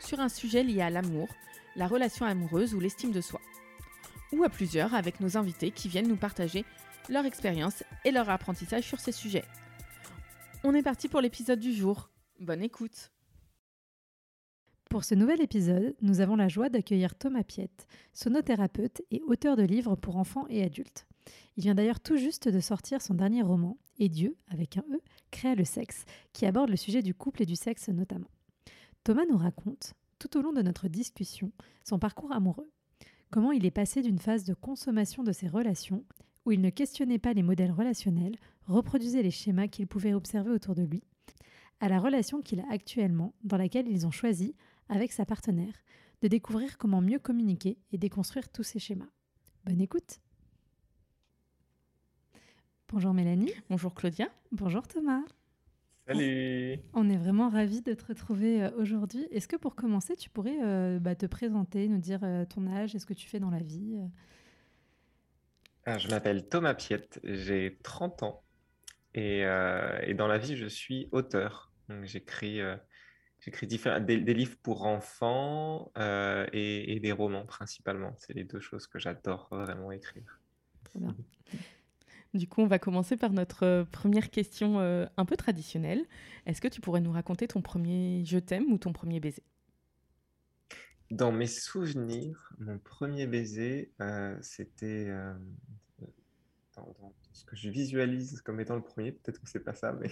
sur un sujet lié à l'amour, la relation amoureuse ou l'estime de soi. Ou à plusieurs avec nos invités qui viennent nous partager leur expérience et leur apprentissage sur ces sujets. On est parti pour l'épisode du jour. Bonne écoute Pour ce nouvel épisode, nous avons la joie d'accueillir Thomas Piette, sonothérapeute et auteur de livres pour enfants et adultes. Il vient d'ailleurs tout juste de sortir son dernier roman, Et Dieu, avec un E, créa le sexe, qui aborde le sujet du couple et du sexe notamment. Thomas nous raconte, tout au long de notre discussion, son parcours amoureux. Comment il est passé d'une phase de consommation de ses relations, où il ne questionnait pas les modèles relationnels, reproduisait les schémas qu'il pouvait observer autour de lui, à la relation qu'il a actuellement, dans laquelle ils ont choisi, avec sa partenaire, de découvrir comment mieux communiquer et déconstruire tous ces schémas. Bonne écoute Bonjour Mélanie. Bonjour Claudia. Bonjour Thomas. Salut On est vraiment ravis de te retrouver euh, aujourd'hui. Est-ce que pour commencer, tu pourrais euh, bah, te présenter, nous dire euh, ton âge et ce que tu fais dans la vie ah, Je m'appelle Thomas Piette, j'ai 30 ans et, et, dans la vie, je suis auteur. J'écris j'écris des, des, livres pour enfants et, et, des romans principalement. C'est les deux choses que j'adore vraiment écrire. Très bien. Du coup, on va commencer par notre euh, première question euh, un peu traditionnelle. Est-ce que tu pourrais nous raconter ton premier je t'aime ou ton premier baiser? Dans mes souvenirs, mon premier baiser, euh, c'était dans, ce que je visualise comme étant le premier. Peut-être que c'est pas ça, mais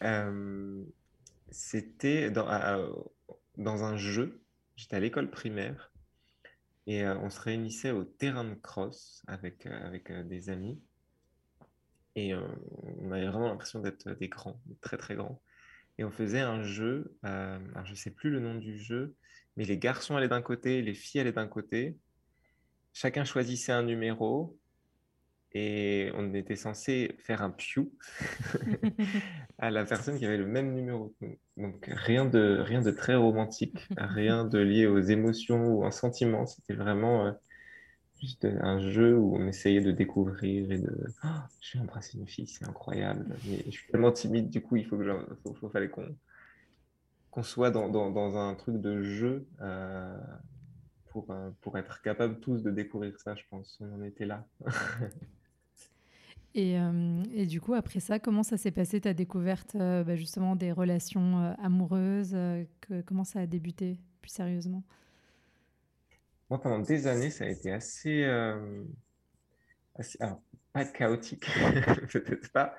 c'était dans, dans un jeu. J'étais à l'école primaire et euh, on se réunissait au terrain de cross avec, euh, avec euh, des amis. Et on avait vraiment l'impression d'être des grands, très très grands. Et on faisait un jeu, alors je ne sais plus le nom du jeu, mais les garçons allaient d'un côté, les filles allaient d'un côté. Chacun choisissait un numéro et on était censé faire un piou à la personne qui avait le même numéro Donc rien de, rien de très romantique, rien de lié aux émotions ou aux sentiments. C'était vraiment euh, juste un jeu où on essayait de découvrir et de oh, je vais embrasser une fille, c'est incroyable. Mais je suis tellement timide, du coup, il faut que faut, fallait qu'on qu'on soit dans, dans, dans, un truc de jeu euh, pour, euh, pour être capable tous de découvrir ça, je pense. On en était là. Et, euh, et, du coup, après ça, comment ça s'est passé ta découverte euh, bah, justement des relations euh, amoureuses Comment ça a débuté plus sérieusement? Moi, pendant des années, ça a été assez, assez alors, pas chaotique, peut-être pas,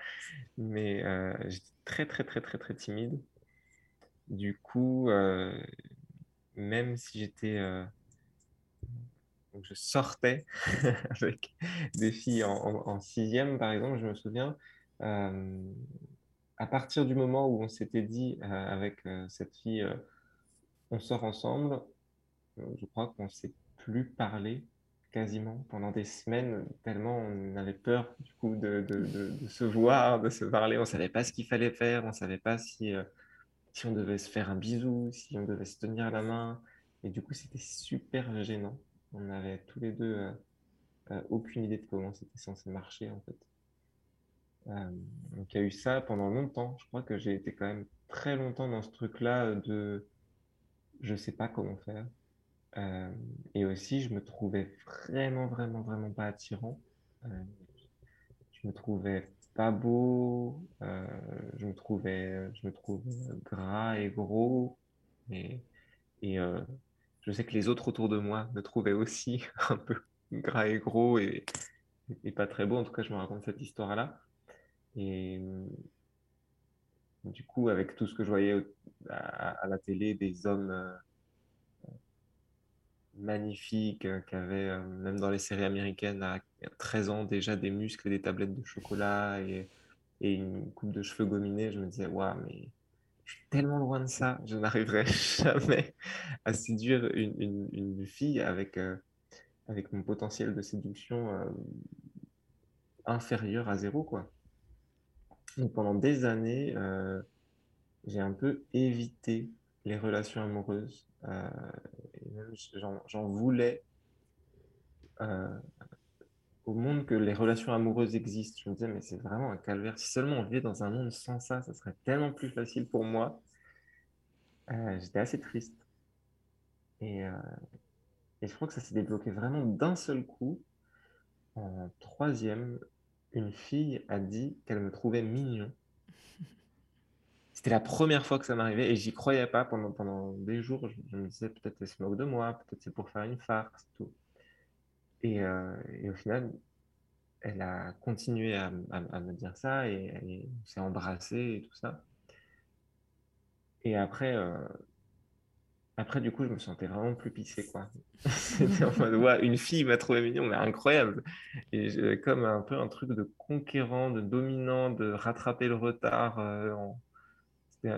mais j'étais très, très, très, très, très timide. Du coup, même si j'étais je sortais avec des filles en, sixième, par exemple, je me souviens, euh, à partir du moment où on s'était dit euh, avec euh, cette fille, on sort ensemble, je crois qu'on ne s'est plus parlé quasiment pendant des semaines, tellement on avait peur du coup de, se voir, de se parler, on ne savait pas ce qu'il fallait faire, on ne savait pas si on devait se faire un bisou, si on devait se tenir la main, et du coup c'était super gênant. On avait tous les deux euh, euh, aucune idée de comment c'était censé marcher en fait. Euh, donc il y a eu ça pendant longtemps. Je crois que j'ai été quand même très longtemps dans ce truc-là de je sais pas comment faire. et aussi, je me trouvais vraiment, vraiment, vraiment pas attirant. je me trouvais pas beau. je me trouvais, je me trouvais gras et gros. Et je sais que les autres autour de moi me trouvaient aussi un peu gras et gros et, pas très beau. En tout cas, je me raconte cette histoire-là. Et du coup, avec tout ce que je voyais à, la télé, des hommes euh, magnifiques euh, qui avaient, euh, même dans les séries américaines, à 13 ans déjà des muscles et des tablettes de chocolat et, une coupe de cheveux gominés, je me disais, waouh, mais tellement loin de ça, je n'arriverai jamais à séduire une, une, fille avec, euh, avec mon potentiel de séduction euh, inférieur à zéro, quoi. Donc pendant des années, euh, j'ai un peu évité les relations amoureuses. j'en voulais au monde que les relations amoureuses existent. Je me disais, mais c'est vraiment un calvaire. Si seulement on vivait dans un monde sans ça, ça serait tellement plus facile pour moi. Euh, j'étais assez triste. Et, euh, et, je crois que ça s'est débloqué vraiment d'un seul coup. En troisième, une fille a dit qu'elle me trouvait mignon. C'était la première fois que ça m'arrivait et j'y croyais pas pendant, pendant des jours. Je, me disais peut-être elle se moque de moi, peut-être c'est pour faire une farce, tout. Et, euh, et, au final, elle a continué à, me dire ça et elle s'est embrassée et tout ça. Et après, euh, après, du coup, je me sentais vraiment plus pissé. C'était en mode, une fille m'a trouvé mignon, mais incroyable. Et comme un peu un truc de conquérant, de dominant, de rattraper le retard. Euh, c'était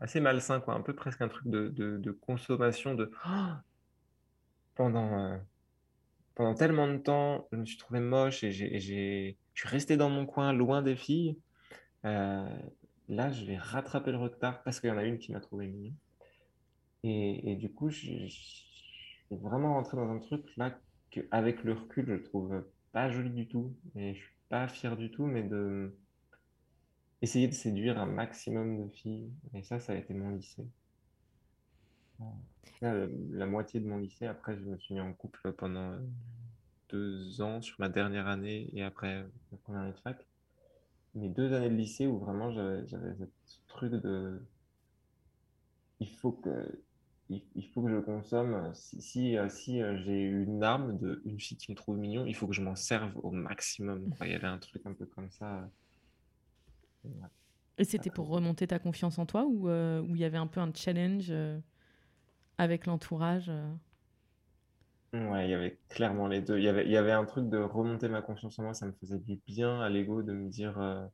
assez malsain, quoi. Un peu presque un truc de, de, de consommation de. pendant pendant tellement de temps, je me suis trouvé moche et j'ai, je suis resté dans mon coin, loin des filles. Euh, là, je vais rattraper le retard parce qu'il y en a une qui m'a trouvé mignon. Et, du coup, je, suis vraiment rentré dans un truc là qu'avec le recul, je trouve pas joli du tout. Et je suis pas fier du tout, mais de essayer de séduire un maximum de filles. Et ça, ça a été mon lycée. La, moitié de mon lycée, après, je me suis mis en couple pendant euh, deux ans sur ma dernière année et après ma première année de fac. Mais deux années de lycée où vraiment j'avais ce truc de. Il faut que, il, faut que je consomme. Si, si, euh, euh, j'ai une arme de une fille qui me trouve mignon, il faut que je m'en serve au maximum. Il y avait un truc un peu comme ça. Et c'était pour remonter ta confiance en toi ou où il y avait un peu un challenge avec l'entourage euh. Ouais, il y avait clairement les deux. Il y avait, un truc de remonter ma confiance en moi, ça me faisait du bien à l'ego de me dire euh,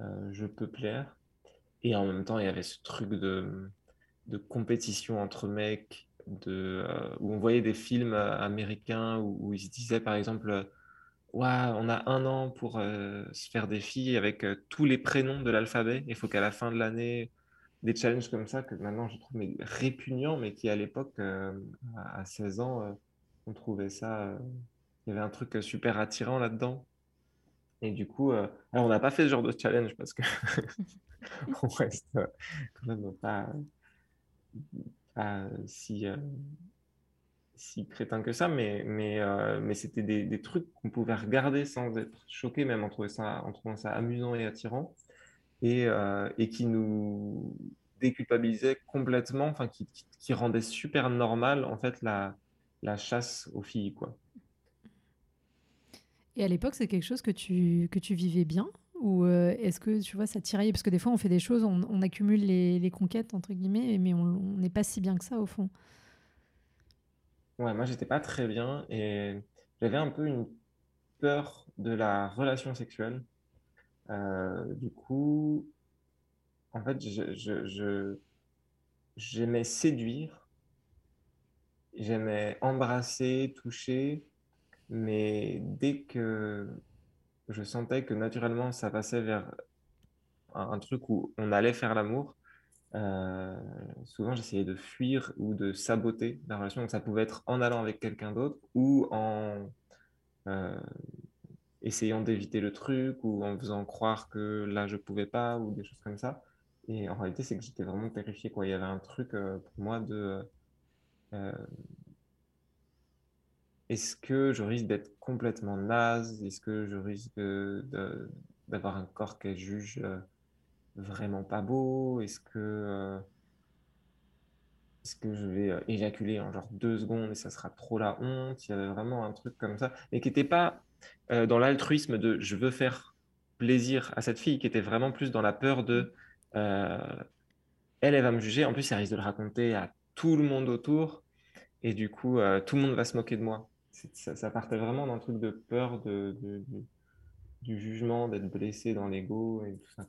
euh, je peux plaire. Et en même temps, il y avait ce truc de, compétition entre mecs, où on voyait des films américains où, ils se disaient par exemple ouais, on a un an pour se faire des filles avec tous les prénoms de l'alphabet. Il faut qu'à la fin de l'année, des challenges comme ça que maintenant je trouve mais, répugnants, mais qui à l'époque, euh, à 16 ans, euh, on trouvait ça. Euh, il y avait un truc super attirant là-dedans. Et du coup, alors on n'a pas fait ce genre de challenge parce que on reste quand même pas, si, si crétin que ça, mais, mais, mais c'était des, des, trucs qu'on pouvait regarder sans être choqué, même en trouvant ça, en trouvant ça amusant et attirant et, euh, et qui nous déculpabilisait complètement, enfin qui, qui, rendait super normal en fait la, la chasse aux filles quoi. Et à l'époque, c'est quelque chose que tu, que tu vivais bien Ou euh, est-ce que tu vois, ça tiraillait? Parce que des fois, on fait des choses, on, on accumule les, les, conquêtes, entre guillemets, mais on n'est pas si bien que ça au fond. Ouais, moi, j'étais pas très bien et j'avais un peu une peur de la relation sexuelle. Euh, du coup, en fait, je, j'aimais séduire, j'aimais embrasser, toucher, mais dès que je sentais que naturellement ça passait vers un, truc où on allait faire l'amour, euh, souvent j'essayais de fuir ou de saboter la relation. Donc ça pouvait être en allant avec quelqu'un d'autre ou en euh, essayant d'éviter le truc ou en faisant croire que là je pouvais pas ou des choses comme ça. Et en réalité, c'est que j'étais vraiment terrifié. Quoi. Il y avait un truc euh, pour moi de euh, est-ce que je risque d'être complètement naze? Est-ce que je risque d'avoir un corps qu'elle juge euh, vraiment pas beau? Est-ce que est-ce que je vais éjaculer en genre deux secondes et ça sera trop la honte? Il y avait vraiment un truc comme ça, mais qui n'était pas euh, dans l'altruisme de je veux faire plaisir à cette fille, qui était vraiment plus dans la peur de euh, elle, elle va me juger. En plus, elle risque de le raconter à tout le monde autour, et du coup, euh, tout le monde va se moquer de moi. Ça, partait vraiment d'un truc de peur de, du jugement, d'être blessé dans l'ego et tout ça.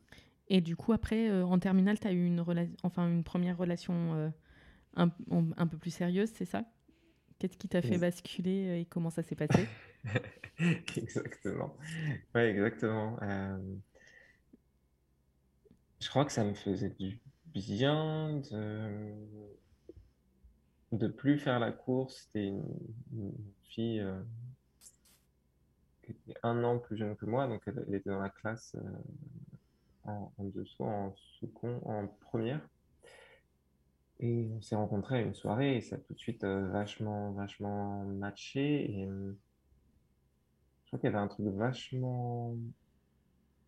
Et du coup, après, euh, en terminale, tu as eu une, enfin, une première relation un, un, peu plus sérieuse, c'est ça? Qu'est-ce qui t'a fait basculer et comment ça s'est passé? Exactement. Oui, exactement. Je crois que ça me faisait du bien de de plus faire la course. C'était une, fille qui était un an plus jeune que moi, donc elle, était dans la classe en, en, dessous, en second, en première. Et on s'est rencontrés à une soirée et ça a tout de suite euh, vachement, vachement matché. Euh, qu'il y avait un truc vachement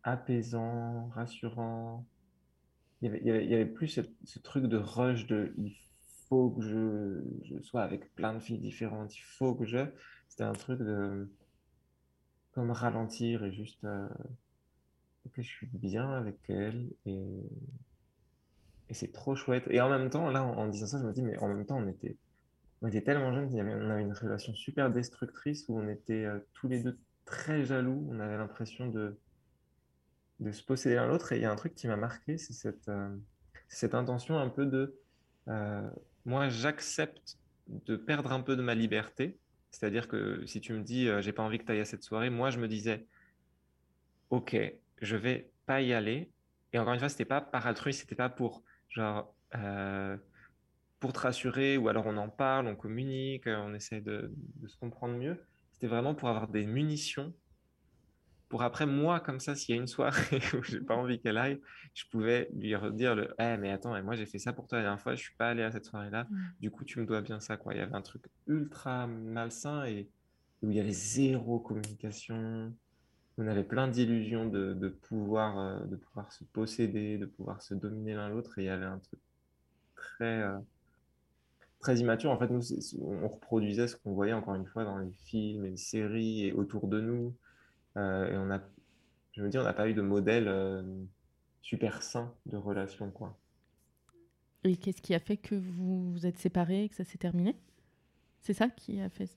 apaisant, rassurant. Il y avait, plus ce, truc de rush de il faut que je, sois avec plein de filles différentes, il faut que je. C'était un truc de comme ralentir et juste. Euh, ok, je suis bien avec elle et et c'est trop chouette. Et en même temps, là, en, disant ça, je me dis, mais en même temps, on était, on était tellement jeunes, on avait une relation super destructrice où on était euh, tous les deux très jaloux. On avait l'impression de, de se posséder l'un l'autre. Et il y a un truc qui m'a marqué, c'est cette, euh, cette intention un peu de euh, moi, j'accepte de perdre un peu de ma liberté. C'est-à-dire que si tu me dis, j'ai pas envie que tu ailles à cette soirée, moi, je me disais, ok, je vais pas y aller. Et encore une fois, c'était pas par altruisme, c'était pas pour genre euh, pour te rassurer, ou alors on en parle, on communique, on essaie de, se comprendre mieux. C'était vraiment pour avoir des munitions. Pour après, moi, comme ça, s'il y a une soirée où j'ai pas envie qu'elle aille, je pouvais lui redire le Eh, mais attends, moi j'ai fait ça pour toi la dernière fois, je suis pas allé à cette soirée-là, mmh. du coup tu me dois bien ça. Quoi. Il y avait un truc ultra malsain et où il y avait zéro communication, on avait plein d'illusions de, pouvoir, euh, de pouvoir se posséder, de pouvoir se dominer l'un l'autre, et il y avait un truc très, euh, très immature. En fait, nous, on reproduisait ce qu'on voyait encore une fois dans les films et les séries et autour de nous. Euh, et on a, je me dis, on n'a pas eu de modèle super sain de relation, quoi. Et qu'est-ce qui a fait que vous vous êtes séparés, que ça s'est terminé? C'est ça qui a fait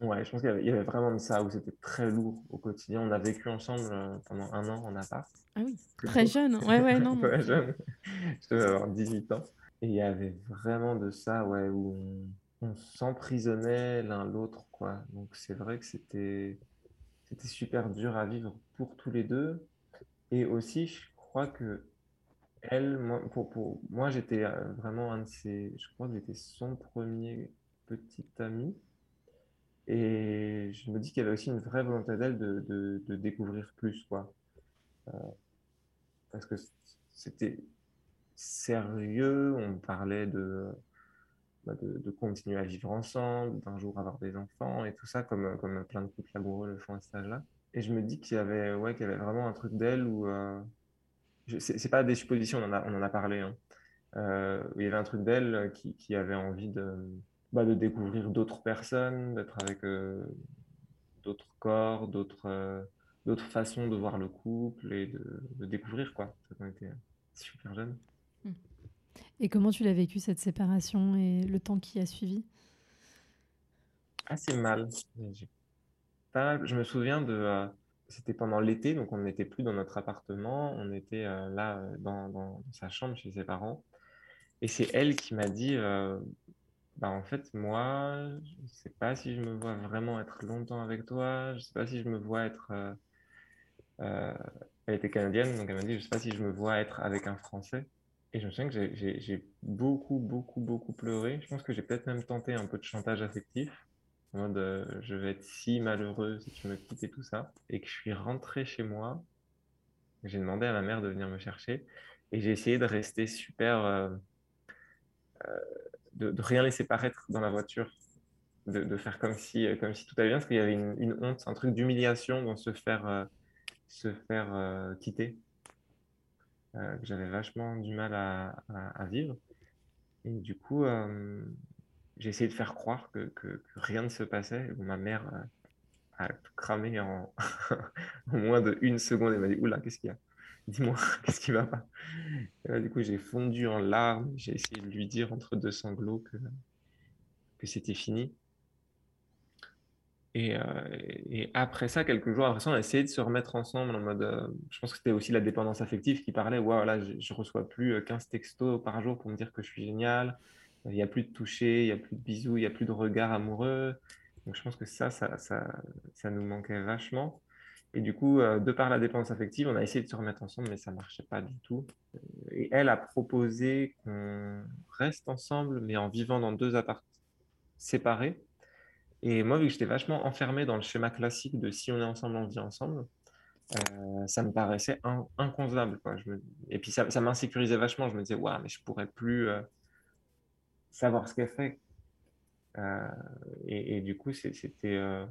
Ouais, je pense qu'il y, avait vraiment de ça, où c'était très lourd au quotidien. On a vécu ensemble euh, pendant un an en appart. Ah oui, très jeune. Ouais, ouais, non. très jeune. Je devais avoir 18 ans. Et il y avait vraiment de ça, ouais, où on, s'emprisonnait l'un l'autre, quoi. Donc c'est vrai que c'était c'était super dur à vivre pour tous les deux. Et aussi, je crois que elle, moi, pour, pour moi, j'étais euh, vraiment un de ses, je crois que j'étais son premier petit ami. Et je me dis qu'il y avait aussi une vraie volonté d'elle de, de, découvrir plus, quoi. Euh, parce que c'était sérieux, on parlait bah, de, de, continuer à vivre ensemble, d'un jour avoir des enfants et tout ça, comme, comme plein de couples amoureux le font à cet âge-là. Et je me dis qu'il y avait, ouais, qu'il y avait vraiment un truc d'elle où. Euh, c'est pas des suppositions, on en a, on en a parlé. Hein. Euh, il y avait un truc d'elle qui, qui avait envie de bah, de découvrir d'autres personnes, d'être avec euh, d'autres corps, d'autres euh, d'autres façons de voir le couple et de, découvrir quoi. On était super jeunes. Et comment tu l'as vécu cette séparation et le temps qui a suivi? Assez mal. Je me souviens de. Euh, c'était pendant l'été, donc on n'était plus dans notre appartement, on était là dans, dans, sa chambre chez ses parents. Et c'est elle qui m'a dit bah, en fait, moi, je ne sais pas si je me vois vraiment être longtemps avec toi. Je ne sais pas si je me vois être. Euh, euh, elle était canadienne, donc elle m'a dit, je ne sais pas si je me vois être avec un Français. Et je me souviens que j'ai beaucoup, beaucoup, beaucoup pleuré. Je pense que j'ai peut-être même tenté un peu de chantage affectif. En mode, euh, je vais être si malheureux si tu me quittes et tout ça. Et que je suis rentré chez moi. J'ai demandé à ma mère de venir me chercher. Et j'ai essayé de rester super de, rien laisser paraître dans la voiture, de, faire comme si, euh, comme si tout allait bien, parce qu'il y avait une, honte, un truc d'humiliation dans se faire, euh, se faire euh, que j'avais vachement du mal à, vivre. Et du coup, j'ai essayé de faire croire que, rien ne se passait. ma mère a tout cramé en, moins de une seconde. Elle m'a dit Oula, qu'est-ce qu'il y a? Dis-moi, qu'est-ce qui va pas? Du coup, j'ai fondu en larmes. J'ai essayé de lui dire entre deux sanglots que c'était fini. Et, et, après ça, quelques jours après ça, on a essayé de se remettre ensemble en mode. je pense que c'était aussi la dépendance affective qui parlait. Voilà, je, je reçois plus 15 textos par jour pour me dire que je suis génial. Il n'y a plus de toucher, il n'y a plus de bisous, il n'y a plus de regard amoureux. Donc je pense que ça, ça, ça, nous manquait vachement. Et du coup, euh, de par la dépendance affective, on a essayé de se remettre ensemble, mais ça ne marchait pas du tout. Et elle a proposé qu'on reste ensemble, mais en vivant dans deux appartements séparés. Et moi, vu que j'étais vachement enfermé dans le schéma classique de si on est ensemble, on vit ensemble, euh, ça me paraissait inconcevable. Quoi. Et puis ça, m'insécurisait vachement. Je me disais, ouais, mais je pourrais plus euh, savoir ce qu'elle fait. Et, et, du coup, c'était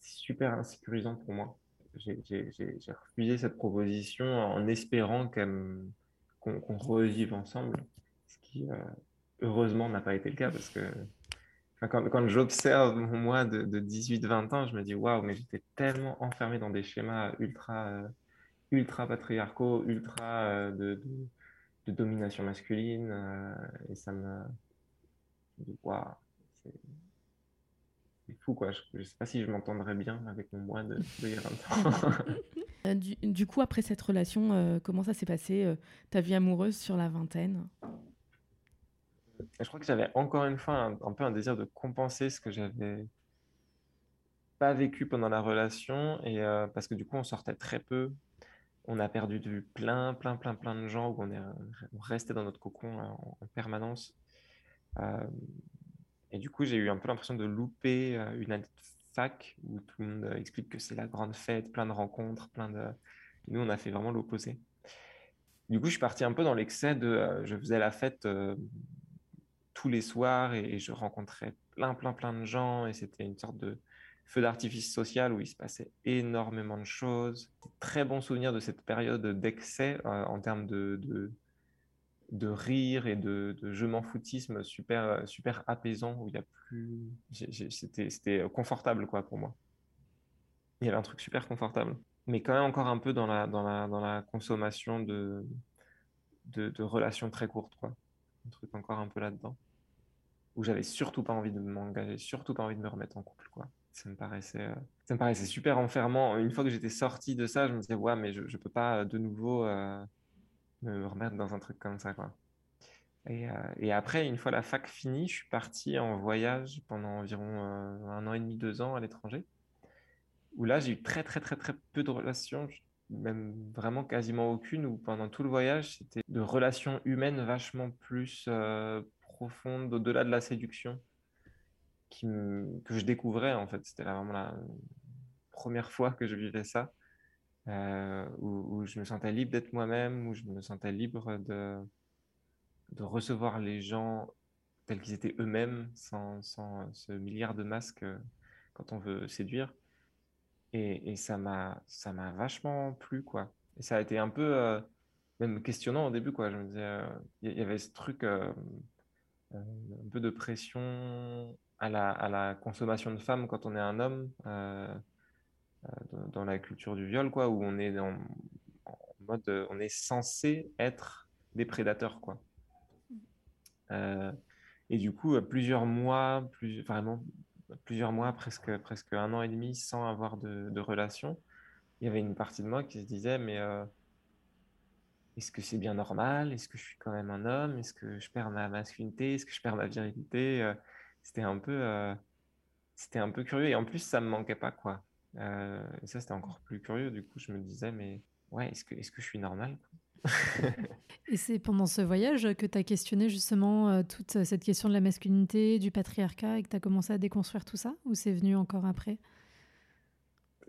super insécurisant pour moi j'ai refusé cette proposition en espérant qu'on revive ensemble, ce qui euh, heureusement n'a pas été le cas parce que quand, j'observe moi de, de 18-20 ans, je me dis waouh, mais j'étais tellement enfermé dans des schémas ultra, euh, patriarcaux, ultra euh, de, domination masculine, et ça me. waouh, c'est fou, quoi. Je ne sais pas si je m'entendrais bien avec mon moi de, de 20 ans. Euh, du, coup, après cette relation, euh, comment ça s'est passé, euh, ta vie amoureuse sur la vingtaine? Je crois que j'avais encore une fois un, peu un désir de compenser ce que j'avais pas vécu pendant la relation, et parce que du coup, on sortait très peu. On a perdu de vue plein, plein, plein, plein de gens où on, est, on restait dans notre cocon en, en permanence. Et du coup, j'ai eu un peu l'impression de louper euh, une année de fac où tout le monde euh, explique que c'est la grande fête, plein de rencontres, plein de. Nous, on a fait vraiment l'opposé. Du coup, je suis parti un peu dans l'excès de. Euh, je faisais la fête tous les soirs et, je rencontrais plein, plein, plein de gens et c'était une sorte de feu d'artifice social où il se passait énormément de choses. Très bon souvenir de cette période d'excès en termes de, de de rire et de, de je m'en foutisme super, super apaisant où il y a plus. C'était confortable quoi pour moi. Il y avait un truc super confortable. Mais quand même encore un peu dans la, dans la, dans la consommation de, de, relations très courtes. Quoi. Un truc encore un peu là-dedans. Où j'avais surtout pas envie de m'engager, surtout pas envie de me remettre en couple. Quoi. Ça me paraissait, euh, ça me paraissait super enfermant. Une fois que j'étais sorti de ça, je me disais, ouais, mais je, je peux pas de nouveau. Euh, me remettre dans un truc comme ça, quoi. Et, euh, après, une fois la fac finie, je suis parti en voyage pendant environ euh, un an et demi, deux ans à l'étranger, où là, j'ai eu très, très, très, très peu de relations, même vraiment quasiment aucune, où pendant tout le voyage, c'était de relations humaines vachement plus profondes, au-delà de la séduction, que je découvrais, en fait. C'était vraiment la première fois que je vivais ça. Euh, où, je me sentais libre d'être moi-même, où je me sentais libre de, de recevoir les gens tels qu'ils étaient eux-mêmes, sans, sans, ce milliard de masques euh, quand on veut séduire. Et, et ça m'a ça m'a vachement plu, quoi. Et ça a été un peu euh, même questionnant au début, quoi. Je me disais, il y, avait ce truc, un peu de pression à la, à la, consommation de femmes quand on est un homme. Euh, dans, la culture du viol, quoi, où on est en, mode, euh, on est censé être des prédateurs, quoi. Euh, et du coup, plusieurs mois, plus, vraiment plusieurs mois, presque, presque un an et demi, sans avoir de, de relation, il y avait une partie de moi qui se disait, mais est-ce que c'est bien normal? Est-ce que je suis quand même un homme? Est-ce que je perds ma masculinité? Est-ce que je perds ma virilité? C'était un peu, c'était un peu curieux. Et en plus, ça me manquait pas, quoi. Euh, et ça, c'était encore plus curieux. Du coup, je me disais, mais ouais, est-ce que, est que je suis normal Et c'est pendant ce voyage que tu as questionné justement euh, toute cette question de la masculinité, du patriarcat, et que tu as commencé à déconstruire tout ça? Ou c'est venu encore après?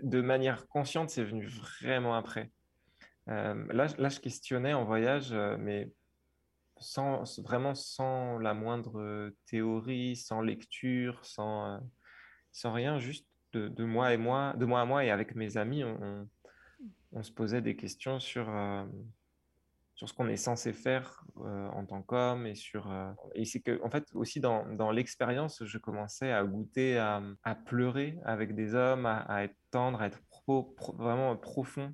De manière consciente, c'est venu vraiment après. Euh, là, je questionnais en voyage, mais sans, vraiment sans la moindre théorie, sans lecture, sans, sans rien, juste de, moi et moi, de moi à moi et avec mes amis, on, se posait des questions sur, euh, sur ce qu'on est censé faire euh, en tant qu'homme et sur euh, et c'est que en fait aussi dans, dans l'expérience, je commençais à goûter à, à, pleurer avec des hommes, à, être tendre, à être vraiment profond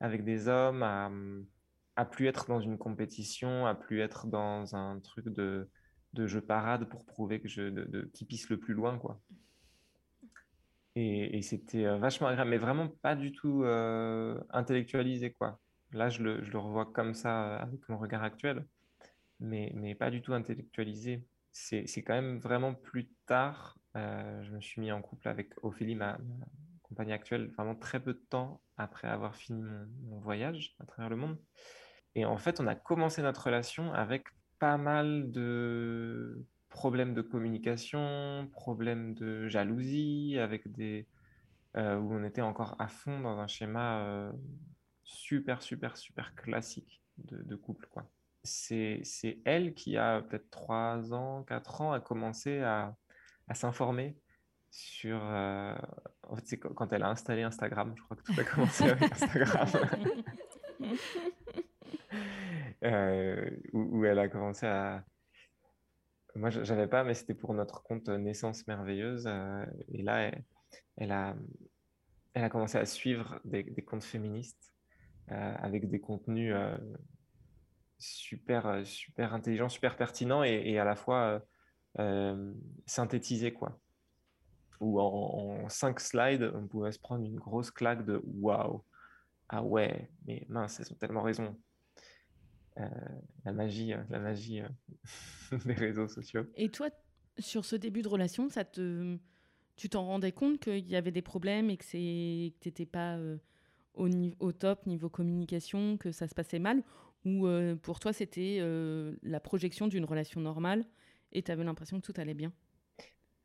avec des hommes, à, plus être dans une compétition, à plus être dans un truc de, de je parade pour prouver que je de, qui pisse le plus loin quoi. Et, c'était vachement agréable, mais vraiment pas du tout intellectualisé, quoi. Là, je le, revois comme ça avec mon regard actuel, mais, mais pas du tout intellectualisé. C'est quand même vraiment plus tard, je me suis mis en couple avec Ophélie, ma, compagne actuelle, vraiment très peu de temps après avoir fini mon, voyage à travers le monde. Et en fait, on a commencé notre relation avec pas mal de problèmes de communication, problèmes de jalousie, avec des euh, où on était encore à fond dans un schéma euh, super super super classique de, couple quoi. C'est elle qui a peut-être 3 ans, 4 ans a commencé à, à s'informer sur. Euh, en fait, c'est quand elle a installé Instagram, je crois que tout a commencé avec Instagram. Euh, où, elle a commencé à. Moi, j'avais pas, mais c'était pour notre compte Naissance Merveilleuse. Euh, et là, elle, a, elle a commencé à suivre des, comptes féministes avec des contenus super, super intelligents, super pertinents et, et à la fois synthétisés, quoi où en, cinq slides, on pouvait se prendre une grosse claque de waouh, ah ouais, mais mince, elles ont tellement raison. Euh, la magie, euh, la magie euh, des réseaux sociaux. Et toi, sur ce début de relation, ça te, tu t'en rendais compte qu'il y avait des problèmes et que c'est, que t'étais pas au, au top niveau communication, que ça se passait mal, ou pour toi c'était la projection d'une relation normale et tu avais l'impression que tout allait bien?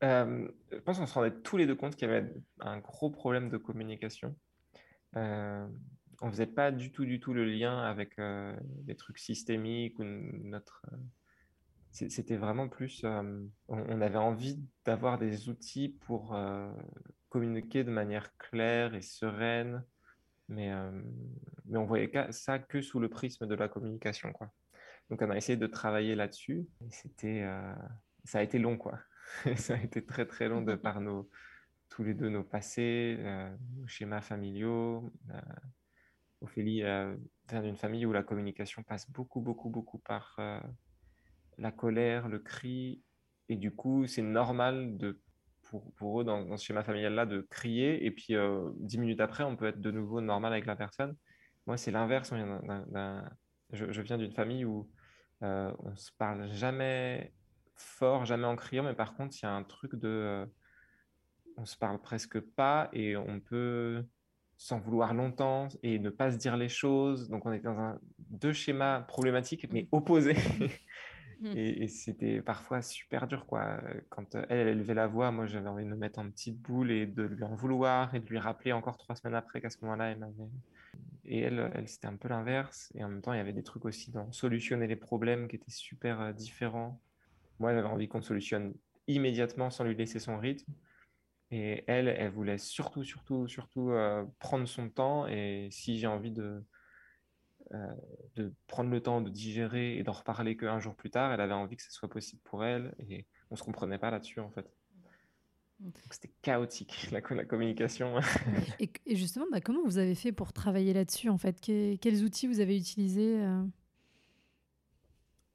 Euh, je pense qu'on se rendait tous les deux compte qu'il y avait un gros problème de communication. Euh, on faisait pas du tout, du tout le lien avec euh, des trucs systémiques ou notre. Euh, c'était vraiment plus. On, avait envie d'avoir des outils pour communiquer de manière claire et sereine, mais, mais on voyait ça que sous le prisme de la communication, quoi. Donc on a essayé de travailler là-dessus. C'était, ça a été long, quoi. ça a été très très long de par nos, tous les deux nos passés, euh, nos schémas familiaux. Euh, Ophélie euh, vient d'une famille où la communication passe beaucoup beaucoup beaucoup par la colère, le cri, et du coup c'est normal de pour, pour eux dans, ce schéma familial-là de crier, et puis dix minutes après on peut être de nouveau normal avec la personne. Moi c'est l'inverse, je, je, viens d'une famille où on se parle jamais fort, jamais en criant, mais par contre, il y a un truc de. Euh, on se parle presque pas et on peut s'en vouloir longtemps et ne pas se dire les choses. Donc, on est dans un, deux schémas problématiques, mais opposés. Mmh. et, c'était parfois super dur, quoi. Quand elle, elle élevait la voix, moi, j'avais envie de me mettre en petite boule et de lui en vouloir et de lui rappeler encore trois semaines après qu'à ce moment-là, elle m'avait. Et elle, elle c'était un peu l'inverse. Et en même temps, il y avait des trucs aussi dans solutionner les problèmes qui étaient super euh, différents. Moi, j'avais envie qu'on solutionne immédiatement sans lui laisser son rythme. Et elle, elle voulait surtout, surtout, surtout euh, prendre son temps. Et si j'ai envie de, euh, de prendre le temps de digérer et d'en reparler qu'un jour plus tard, elle avait envie que ce soit possible pour elle. Et on ne se comprenait pas là-dessus, en fait. C'était chaotique, la, la communication. et, justement, bah, comment vous avez fait pour travailler là-dessus, en fait? Quels outils vous avez utilisés euh?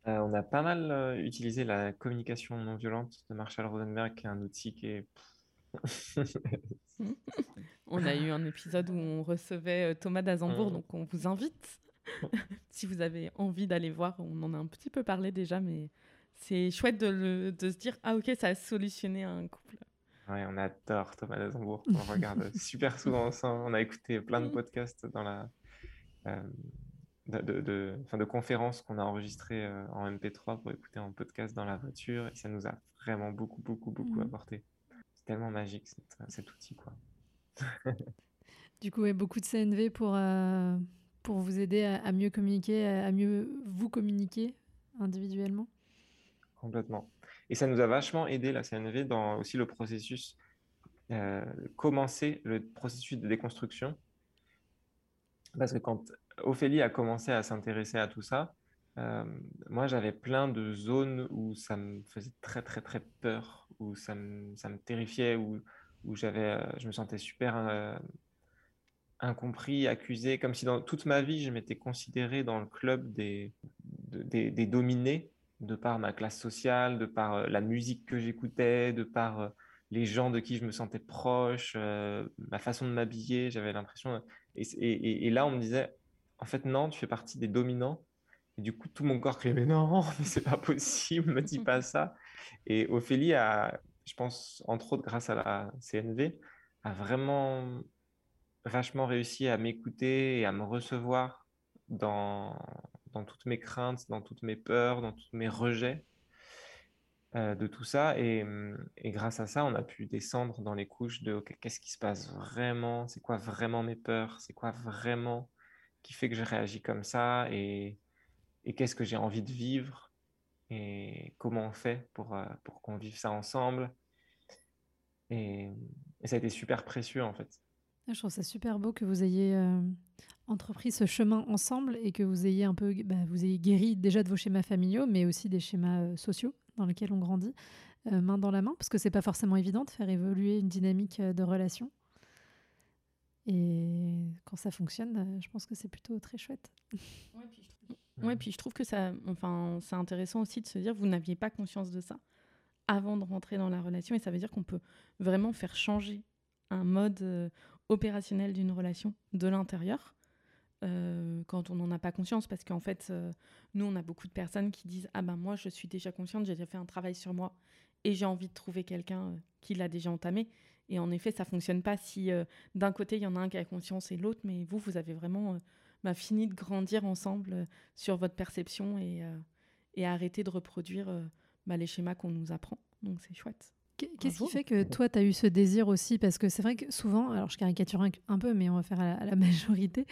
Euh, on a pas mal euh, utilisé la communication non violente de Marshall Rosenberg, qui est un outil qui est. on a eu un épisode où on recevait euh, Thomas d'Azembourg, mm. donc on vous invite. si vous avez envie d'aller voir, on en a un petit peu parlé déjà, mais c'est chouette de, se dire Ah, ok, ça a solutionné un couple. Ouais, on adore Thomas d'Azembourg. On regarde super souvent ensemble. On a écouté plein de podcasts dans la de, de, de conférences qu'on a enregistrées euh, en MP3 pour écouter en podcast dans la voiture et ça nous a vraiment beaucoup, beaucoup, beaucoup mmh. apporté. C'est tellement magique cet, outil. Quoi. du coup, a beaucoup de CNV pour, euh, pour vous aider à, mieux communiquer, à mieux vous communiquer individuellement Complètement. Et ça nous a vachement aidé, la CNV, dans aussi le processus, euh, commencer le processus de déconstruction. Parce que quand Ophélie a commencé à s'intéresser à tout ça, euh, moi j'avais plein de zones où ça me faisait très très très peur, où ça me, ça me terrifiait, où, où j'avais, euh, je me sentais super euh, incompris, accusé, comme si dans toute ma vie je m'étais considéré dans le club des, des, des, dominés, de par ma classe sociale, de par la musique que j'écoutais, de par les gens de qui je me sentais proche, ma façon de m'habiller. J'avais l'impression. Et, là, on me disait, en fait, non, tu fais partie des dominants. Du coup, tout mon corps criait, mais non, mais c'est pas possible, me dis pas ça. Et Ophélie a, je pense, entre autres grâce à la CNV, a vraiment vachement réussi à m'écouter et à me recevoir dans, toutes mes craintes, dans toutes mes peurs, dans tous mes rejets euh, de tout ça. Et, et, grâce à ça, on a pu descendre dans les couches de qu'est-ce qui se passe vraiment, c'est quoi vraiment mes peurs, c'est quoi vraiment qui fait que je réagis comme ça et, et qu'est-ce que j'ai envie de vivre et comment on fait pour, euh, pour qu'on vive ça ensemble. Et, et, ça a été super précieux en fait. Je trouve ça super beau que vous ayez euh, entrepris ce chemin ensemble et que vous ayez un peu, bah, vous ayez guéri déjà de vos schémas familiaux, mais aussi des schémas euh, sociaux dans lesquels on grandit, main dans la main, parce que c'est pas forcément évident de faire évoluer une dynamique de relation. Et quand ça fonctionne, je pense que c'est plutôt très chouette. Ouais, puis je trouve, ouais, puis je trouve que ça, enfin, c'est intéressant aussi de se dire, vous n'aviez pas conscience de ça avant de rentrer dans la relation, et ça veut dire qu'on peut vraiment faire changer un mode opérationnel d'une relation de l'intérieur. Euh, quand on n'en a pas conscience, parce qu'en fait, euh, nous, on a beaucoup de personnes qui disent Ah ben moi, je suis déjà consciente, j'ai déjà fait un travail sur moi et j'ai envie de trouver quelqu'un euh, qui l'a déjà entamé. Et en effet, ça fonctionne pas si d'un côté, il y en a un qui a conscience et l'autre, mais vous, vous avez vraiment bah, fini de grandir ensemble sur votre perception et, et arrêter de reproduire bah, les schémas qu'on nous apprend. Donc c'est chouette. Qu'est-ce qui fait que toi, tu as eu ce désir aussi? Parce que c'est vrai que souvent, alors je caricature un, peu, mais on va faire à la, majorité,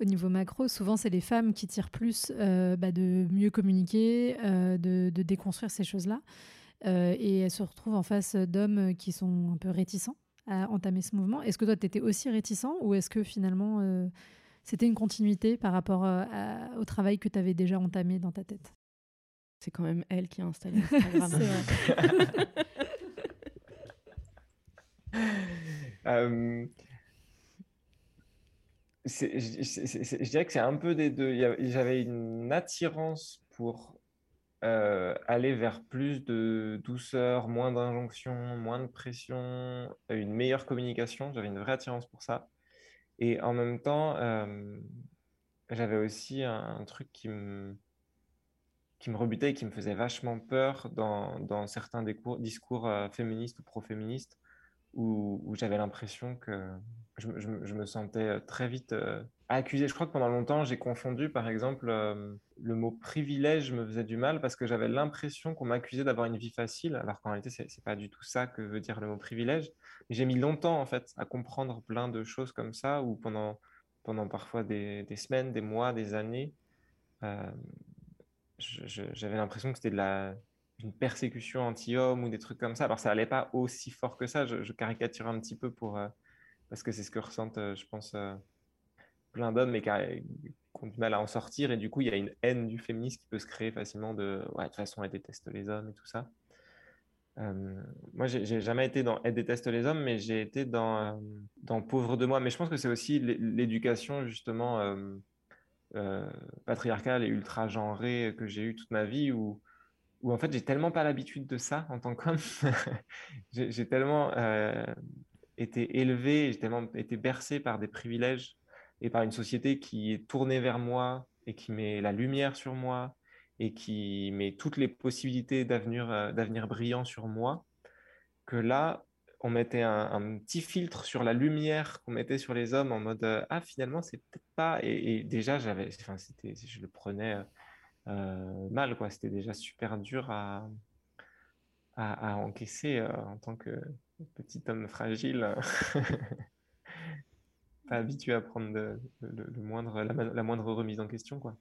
au niveau macro, souvent c'est les femmes qui tirent plus euh, bah, de mieux communiquer, euh, de, déconstruire ces choses-là. Euh, et elles se retrouvent en face d'hommes qui sont un peu réticents à entamer ce mouvement. Est-ce que toi, tu étais aussi réticent ou est-ce que finalement, c'était une continuité par rapport au travail que tu avais déjà entamé dans ta tête? C'est quand même elle qui a installé Instagram. Euh, je, dirais que c'est un peu des deux. J'avais une attirance pour euh, aller vers plus de douceur, moins d'injonction, moins de pression, une meilleure communication. J'avais une vraie attirance pour ça. Et en même temps, euh, j'avais aussi un, truc qui me, qui me rebutait et qui me faisait vachement peur dans, dans certains discours, discours féministes ou pro-féministes où, j'avais l'impression que je, me sentais euh, très vite euh, accusé. Je crois que pendant longtemps, j'ai confondu, par exemple, euh, le mot privilège me faisait du mal parce que j'avais l'impression qu'on m'accusait d'avoir une vie facile, alors qu'en réalité, c'est pas du tout ça que veut dire le mot privilège. J'ai mis longtemps, en fait, à comprendre plein de choses comme ça, ou pendant, pendant parfois des, semaines, des mois, des années, j'avais l'impression que c'était de la une persécution anti-homme ou des trucs comme ça. Alors, ça n'allait pas aussi fort que ça. Je, caricature un petit peu pour, euh, parce que c'est ce que ressentent, euh, je pense, euh, plein d'hommes, mais qui, ont du mal à en sortir. Et du coup, il y a une haine du féminisme qui peut se créer facilement de, ouais, de toute façon, elle déteste les hommes et tout ça. moi, j'ai jamais été dans elle déteste les hommes, mais j'ai été dans, dans pauvre de moi. Mais je pense que c'est aussi l'éducation, justement, patriarcale et ultra genrée que j'ai eue toute ma vie où où en fait j'ai tellement pas l'habitude de ça en tant qu'homme. j'ai tellement euh, été élevé, j'ai tellement été bercé par des privilèges et par une société qui est tournée vers moi et qui met la lumière sur moi et qui met toutes les possibilités d'avenir euh, brillant sur moi, que là, on mettait un, petit filtre sur la lumière qu'on mettait sur les hommes en mode euh, ah finalement c'est peut-être pas et, déjà j'avais enfin c'était je le prenais euh, mal. Quoi. C'était déjà super dur à, à, encaisser en tant que petit homme fragile. pas habitué à prendre le, moindre, la, moindre remise en question. Quoi.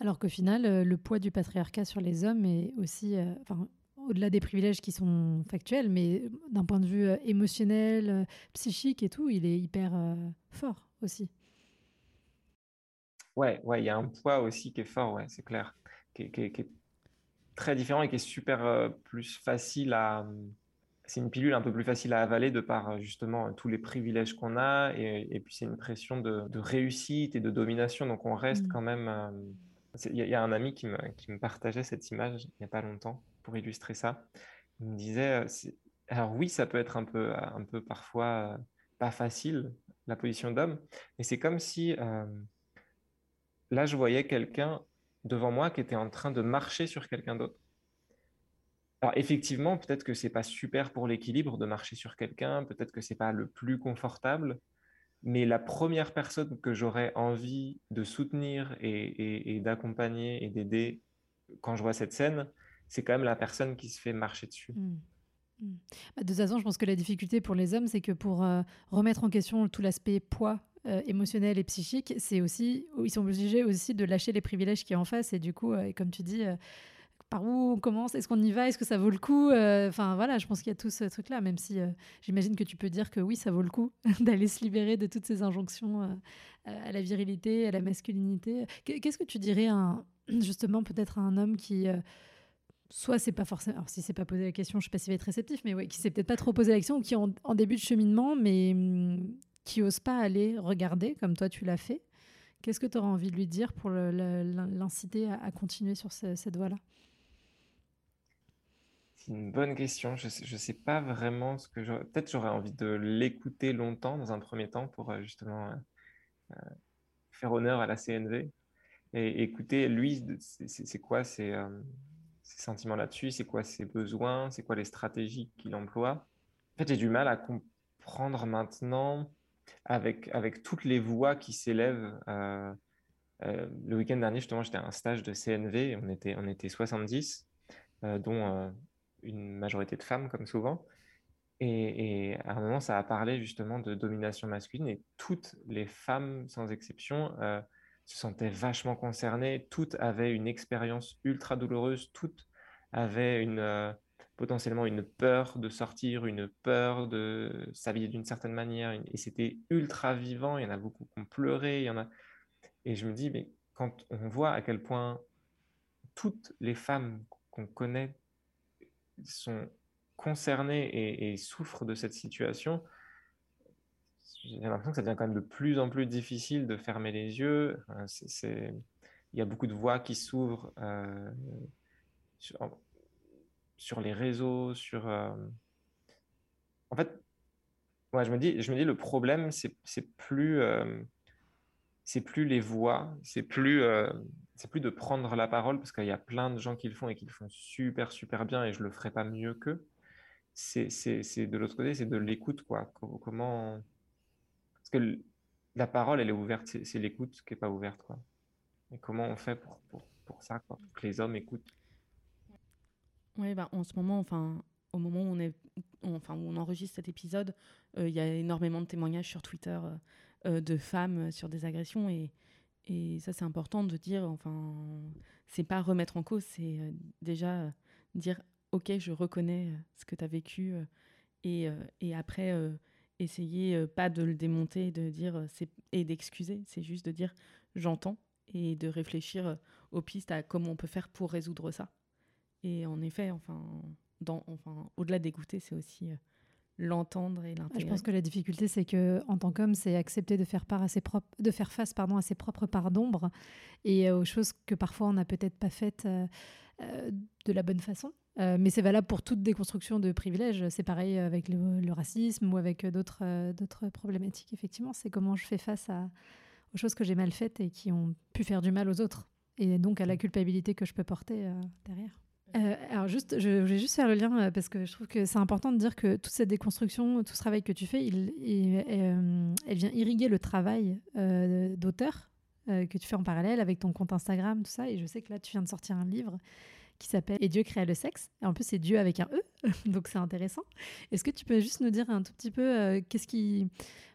Alors qu'au final, euh, le poids du patriarcat sur les hommes est aussi, enfin, au-delà des privilèges qui sont factuels, mais d'un point de vue émotionnel, psychique et tout, il est hyper fort aussi. Ouais, ouais, il y a un poids aussi qui est fort, ouais, c'est clair, qui est, très différent et qui est super euh, plus facile à. C'est une pilule un peu plus facile à avaler de par euh, justement tous les privilèges qu'on a et, puis c'est une pression de, réussite et de domination, donc on reste mmh. quand même. Euh, il y, a un ami qui me, qui me partageait cette image il n'y a pas longtemps pour illustrer ça. Il me disait alors oui, ça peut être un peu, un peu parfois pas facile, la position d'homme, mais c'est comme si là, je voyais quelqu'un devant moi qui était en train de marcher sur quelqu'un d'autre. Alors effectivement, peut-être que c'est pas super pour l'équilibre de marcher sur quelqu'un, peut-être que c'est pas le plus confortable, mais la première personne que j'aurais envie de soutenir et, d'accompagner et d'aider quand je vois cette scène, c'est quand même la personne qui se fait marcher dessus. Mmh. Mmh. Bah, de toute façon, je pense que la difficulté pour les hommes, c'est que pour euh, remettre en question tout l'aspect poids euh, émotionnel et psychique, c'est aussi, ils sont obligés aussi de lâcher les privilèges qui en face. Et du coup, euh, comme tu dis, par où on commence Est-ce qu'on y va Est-ce que ça vaut le coup euh, Enfin voilà, je pense qu'il y a tout ce truc-là, même si euh, j'imagine que tu peux dire que oui, ça vaut le coup d'aller se libérer de toutes ces injonctions euh, à la virilité, à la masculinité. Qu'est-ce que tu dirais justement peut-être à un homme qui soit c'est pas forcément, alors si c'est pas posé la question, je sais pas s'il va être réceptif, mais ouais, qui s'est peut-être pas trop posé la question ou qui est en, début de cheminement, mais hum, qui ose pas aller regarder comme toi tu l'as fait. Qu'est-ce que tu auras envie de lui dire pour l'inciter à, continuer sur cette voie-là une bonne question. Je ne sais, pas vraiment ce que j'aurais. Peut-être j'aurais envie de l'écouter longtemps dans un premier temps pour euh, justement euh, euh, faire honneur à la CNV et écouter lui, c'est quoi ses, sentiments là-dessus, c'est quoi ses besoins, c'est quoi les stratégies qu'il emploie? En fait, j'ai du mal à comprendre maintenant avec, avec toutes les voix qui s'élèvent. le week-end dernier, justement, j'étais à un stage de CNV, on était, on était 70, dont une majorité de femmes, comme souvent. Et, à un moment, ça a parlé justement de domination masculine et toutes les femmes, sans exception, euh, se sentaient vachement concernées. Toutes avaient une expérience ultra douloureuse. Toutes avaient une, euh, potentiellement une peur de sortir, une peur de s'habiller d'une certaine manière. Et c'était ultra vivant. Il y en a beaucoup qui ont pleuré. Il y en a... Et je me dis, mais quand on voit à quel point toutes les femmes qu'on connaît sont concernés et, souffrent de cette situation, j'ai l'impression que ça devient quand même de plus en plus difficile de fermer les yeux. C'est, il y a beaucoup de voix qui s'ouvrent euh, sur, les réseaux, sur. Euh, en fait, moi, je me dis, je me dis, le problème, c'est, plus, euh, c'est plus les voix, c'est plus, c'est plus de prendre la parole parce qu'il y a plein de gens qui le font et qui le font super, super bien et je le ferai pas mieux qu'eux. C'est, c'est, de l'autre côté, c'est de l'écoute, quoi. Comment. Parce que la parole, elle est ouverte, c'est, l'écoute qui n'est pas ouverte, quoi. Et comment on fait pour, pour, pour ça, quoi, que les hommes écoutent? Oui, bah, en ce moment, enfin, au moment où on, est, enfin, où on enregistre cet épisode, euh, il y a énormément de témoignages sur Twitter euh, euh, de femmes sur des agressions et et ça, c'est important de dire, enfin, c'est pas remettre en cause, c'est euh, déjà euh, dire, ok, je reconnais euh, ce que tu as vécu, et, et, après, essayer pas de le démonter, de dire, et d'excuser, c'est juste de dire, j'entends, et de réfléchir aux pistes à comment on peut faire pour résoudre ça. Et en effet, enfin, dans, enfin au-delà d'écouter, c'est aussi l'entendre et l'intégrer. Je pense que la difficulté, c'est que en tant qu'homme, c'est accepter de faire part à ses propres, de faire face, pardon, à ses propres parts d'ombre et aux choses que parfois on n'a peut-être pas faites euh, euh, de la bonne façon. Euh, mais c'est valable pour toute déconstruction de privilèges. C'est pareil avec le, racisme ou avec d'autres d'autres problématiques. Effectivement, c'est comment je fais face à, aux choses que j'ai mal faites et qui ont pu faire du mal aux autres. Et donc à la culpabilité que je peux porter derrière. Euh, alors juste, je voulais juste faire le lien euh, parce que je trouve que c'est important de dire que toute cette déconstruction, tout ce travail que tu fais, euh, elle vient irriguer le travail d'auteur que tu fais en parallèle avec ton compte Instagram, tout ça. Et je sais que là, tu viens de sortir un livre qui s'appelle Et Dieu créa le sexe. Et en plus, c'est Dieu avec un E, donc c'est intéressant. Est-ce que tu peux juste nous dire un tout petit peu qu'est-ce qui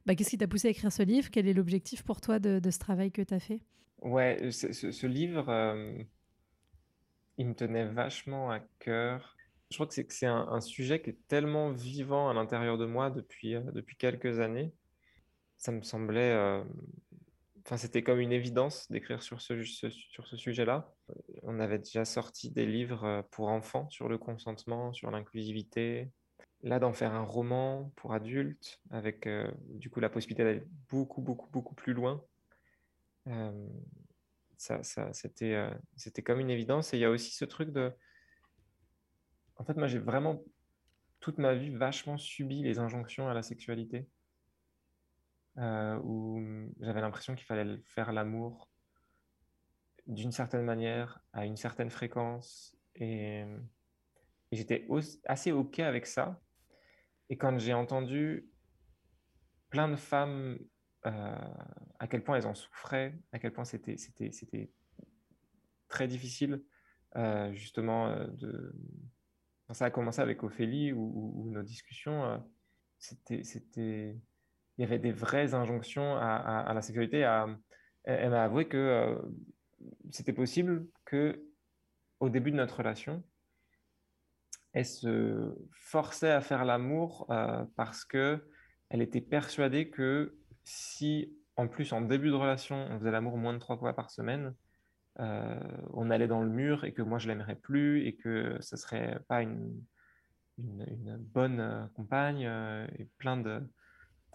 bah, qu'est-ce qui t'a poussé à écrire ce livre? Quel est l'objectif pour toi de, ce travail que tu as fait? Ouais, ce livre il me tenait vachement à cœur. Je crois que c'est, un, sujet qui est tellement vivant à l'intérieur de moi depuis, euh, depuis quelques années. Ça me semblait. Euh, enfin, c'était comme une évidence d'écrire sur ce, sur ce sujet-là. On avait déjà sorti des livres euh, pour enfants sur le consentement, sur l'inclusivité. Là, d'en faire un roman pour adultes, avec du coup la possibilité d'aller beaucoup, beaucoup, beaucoup plus loin c'était, euh, c'était comme une évidence. Et il y a aussi ce truc de. En fait, moi, j'ai vraiment toute ma vie vachement subi les injonctions à la sexualité, euh, où j'avais l'impression qu'il fallait faire l'amour d'une certaine manière, à une certaine fréquence, et, j'étais assez OK avec ça. Et quand j'ai entendu plein de femmes, à quel point elles en souffraient, à quel point c'était très difficile, euh, justement, de ça a commencé avec Ophélie, où, nos discussions, euh, c'était, il y avait des vraies injonctions à, la sécurité. elle, m'a avoué que euh, c'était possible que, au début de notre relation, elle se forçait à faire l'amour euh, parce que elle était persuadée que si, en plus, en début de relation, on faisait l'amour moins de trois fois par semaine, euh, on allait dans le mur et que moi je l'aimerais plus et que ce serait pas une, une, bonne euh, compagne euh, et plein de,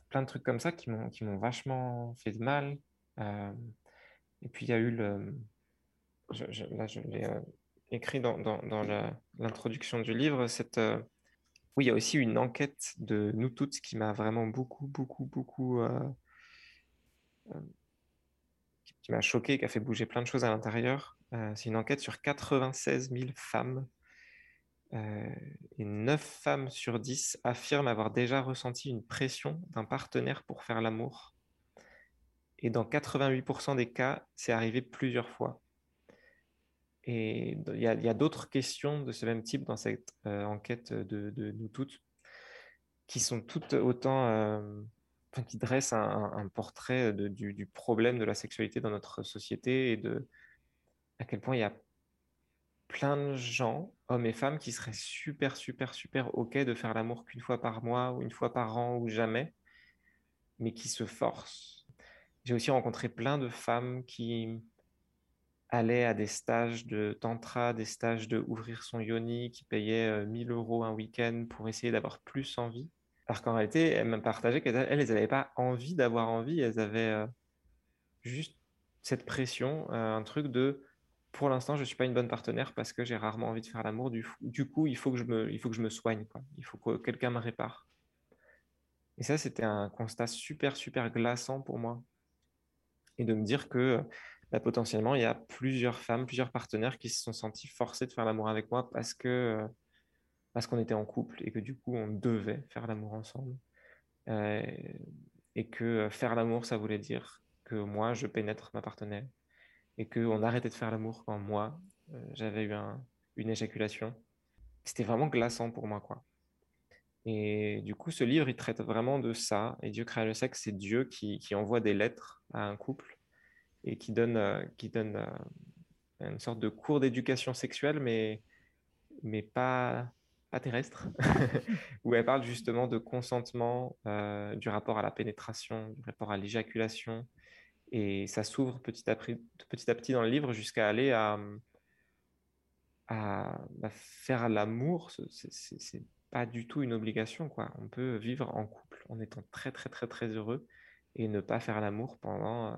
plein de trucs comme ça qui m'ont, vachement fait de mal. et puis il y a eu le. Là, je l'ai écrit dans, dans, dans l'introduction du livre, cette. Oui, il y a aussi une enquête de nous toutes qui m'a vraiment beaucoup, beaucoup, beaucoup qui m'a choqué, qui a fait bouger plein de choses à l'intérieur. Euh, c'est une enquête sur 96 000 femmes. Euh, et 9 femmes sur 10 affirment avoir déjà ressenti une pression d'un partenaire pour faire l'amour. Et dans 88% des cas, c'est arrivé plusieurs fois. Et il y a, d'autres questions de ce même type dans cette euh, enquête de, nous toutes, qui sont toutes autant qui dresse un, portrait du, problème de la sexualité dans notre société et de à quel point il y a plein de gens, hommes et femmes, qui seraient super, super, super OK de faire l'amour qu'une fois par mois ou une fois par an ou jamais, mais qui se forcent. J'ai aussi rencontré plein de femmes qui allaient à des stages de tantra, des stages de ouvrir son yoni, qui payaient 1000 euh, euros un week-end pour essayer d'avoir plus envie alors qu'en réalité, elles m'ont partagé qu'elles elles n'avaient pas envie d'avoir envie, elles avaient juste cette pression, un truc de pour l'instant, je ne suis pas une bonne partenaire parce que j'ai rarement envie de faire l'amour. Du, coup, il faut que je me, il faut que je me soigne. Il faut que quelqu'un me répare. Et ça, c'était un constat super, super glaçant pour moi. Et de me dire que bah, potentiellement, il y a plusieurs femmes, plusieurs partenaires qui se sont sentis forcés de faire l'amour avec moi parce que euh, parce qu'on était en couple et que du coup on devait faire l'amour ensemble. Euh, et que euh, faire l'amour, ça voulait dire que moi, je pénètre ma partenaire et qu'on arrêtait de faire l'amour quand moi, j'avais eu une éjaculation. C'était vraiment glaçant pour moi, quoi. Et du coup, ce livre, il traite vraiment de ça. Et Dieu crée le sexe, c'est Dieu qui, qui, envoie des lettres à un couple et qui donne, qui donne une sorte de cours d'éducation sexuelle, mais, mais pas, pas terrestre, où elle parle justement de consentement, euh, du rapport à la pénétration, du rapport à l'éjaculation. Et ça s'ouvre petit à, petit, dans le livre jusqu'à aller à, à, faire l'amour. C'est pas du tout une obligation. Quoi. On peut vivre en couple en étant très, très, très, très heureux et ne pas faire l'amour pendant euh,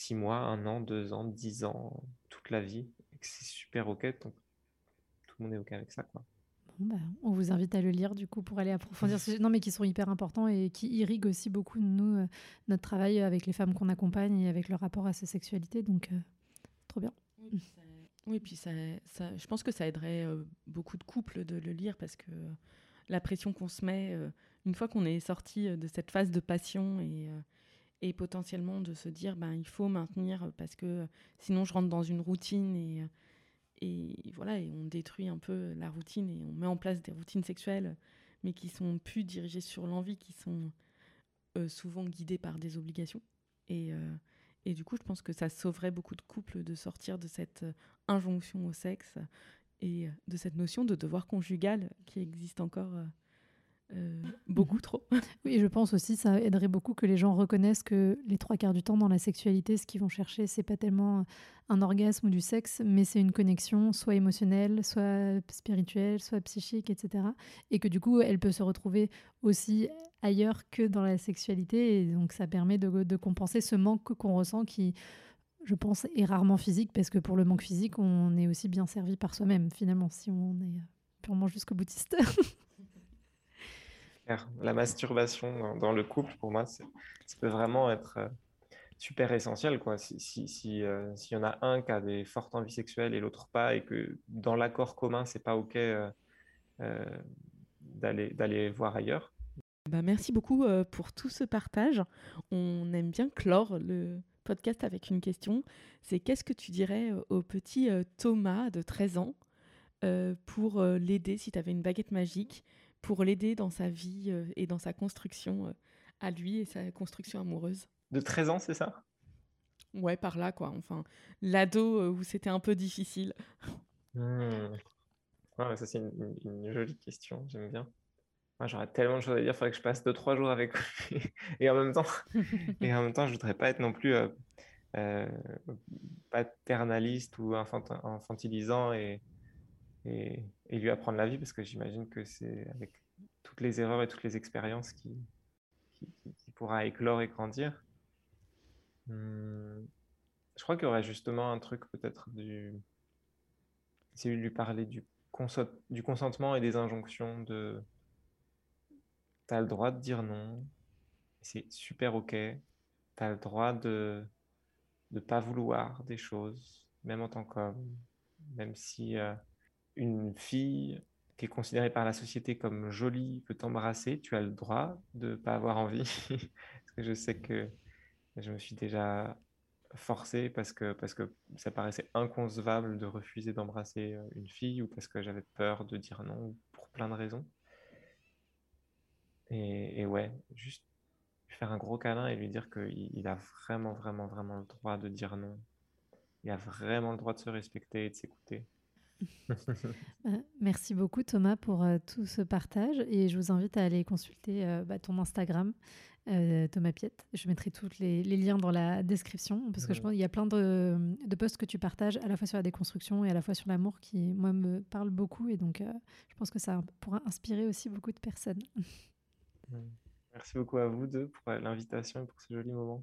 six mois, un an, deux ans, dix ans, toute la vie. C'est super OK. Donc, tout le monde est OK avec ça. Quoi. Bah, on vous invite à le lire du coup pour aller approfondir ces non mais qui sont hyper importants et qui irriguent aussi beaucoup nous euh, notre travail avec les femmes qu'on accompagne et avec leur rapport à sa sexualité donc euh, trop bien. Oui, puis ça, je pense que ça aiderait euh, beaucoup de couples de le lire parce que la pression qu'on se met une fois qu'on est sorti de cette phase de passion et, et potentiellement de se dire ben il faut maintenir parce que sinon je rentre dans une routine et et voilà, et on détruit un peu la routine et on met en place des routines sexuelles, mais qui sont plus dirigées sur l'envie, qui sont euh, souvent guidées par des obligations. Et, euh, et, du coup, je pense que ça sauverait beaucoup de couples de sortir de cette euh, injonction au sexe et de cette notion de devoir conjugal qui existe encore euh, beaucoup trop. Oui, je pense aussi ça aiderait beaucoup que les gens reconnaissent que les trois quarts du temps dans la sexualité, ce qu'ils vont chercher, c'est pas tellement un orgasme ou du sexe, mais c'est une connexion soit émotionnelle, soit spirituelle, soit psychique, etc. Et que du coup, elle peut se retrouver aussi ailleurs que dans la sexualité. Et donc, ça permet de, de compenser ce manque qu'on ressent qui, je pense, est rarement physique, parce que pour le manque physique, on est aussi bien servi par soi-même, finalement, si on est purement jusqu'au boutiste. La masturbation dans, le couple, pour moi, ça peut vraiment être euh, super essentiel. Si, euh, s'il y en a un qui a des fortes envies sexuelles et l'autre pas, et que dans l'accord commun, c'est pas OK euh, d'aller, d'aller voir ailleurs. Bah, merci beaucoup pour tout ce partage. On aime bien clore le podcast avec une question. C'est qu'est-ce que tu dirais au petit Thomas de 13 ans pour l'aider si tu avais une baguette magique pour l'aider dans sa vie euh, et dans sa construction euh, à lui et sa construction amoureuse. De 13 ans, c'est ça? Ouais, par là, quoi. Enfin, l'ado euh, où c'était un peu difficile. Mmh. ça, c'est une, jolie question. J'aime bien. Moi, j'aurais tellement de choses à dire. Il faudrait que je passe 2-3 jours avec lui. et en même temps, et en même temps je voudrais pas être non plus paternaliste ou infantilisant et, et, lui apprendre la vie, parce que j'imagine que c'est avec toutes les erreurs et toutes les expériences qui, pourra éclore et grandir. Hmm, je crois qu'il y aurait justement un truc peut-être du... C'est lui parler du, du consentement et des injonctions de... Tu as le droit de dire non, c'est super ok. Tu as le droit de ne pas vouloir des choses, même en tant qu'homme, même si... Euh, une fille qui est considérée par la société comme jolie peut t'embrasser, tu as le droit de ne pas avoir envie. je sais que je me suis déjà forcé parce que, parce que ça paraissait inconcevable de refuser d'embrasser euh, une fille ou parce que j'avais peur de dire non pour plein de raisons. Et, ouais, juste faire un gros câlin et lui dire qu'il il a vraiment, vraiment, vraiment le droit de dire non. Il a vraiment le droit de se respecter et de s'écouter. Bah, merci beaucoup Thomas pour euh, tout ce partage et je vous invite à aller consulter euh, bah, ton Instagram euh, Thomas Piette. Je mettrai tous les, liens dans la description parce que je pense qu'il y a plein de, de, posts que tu partages à la fois sur la déconstruction et à la fois sur l'amour qui moi me parlent beaucoup et donc je pense que ça pourra inspirer aussi beaucoup de personnes. Merci beaucoup à vous deux pour l'invitation et pour ce joli moment.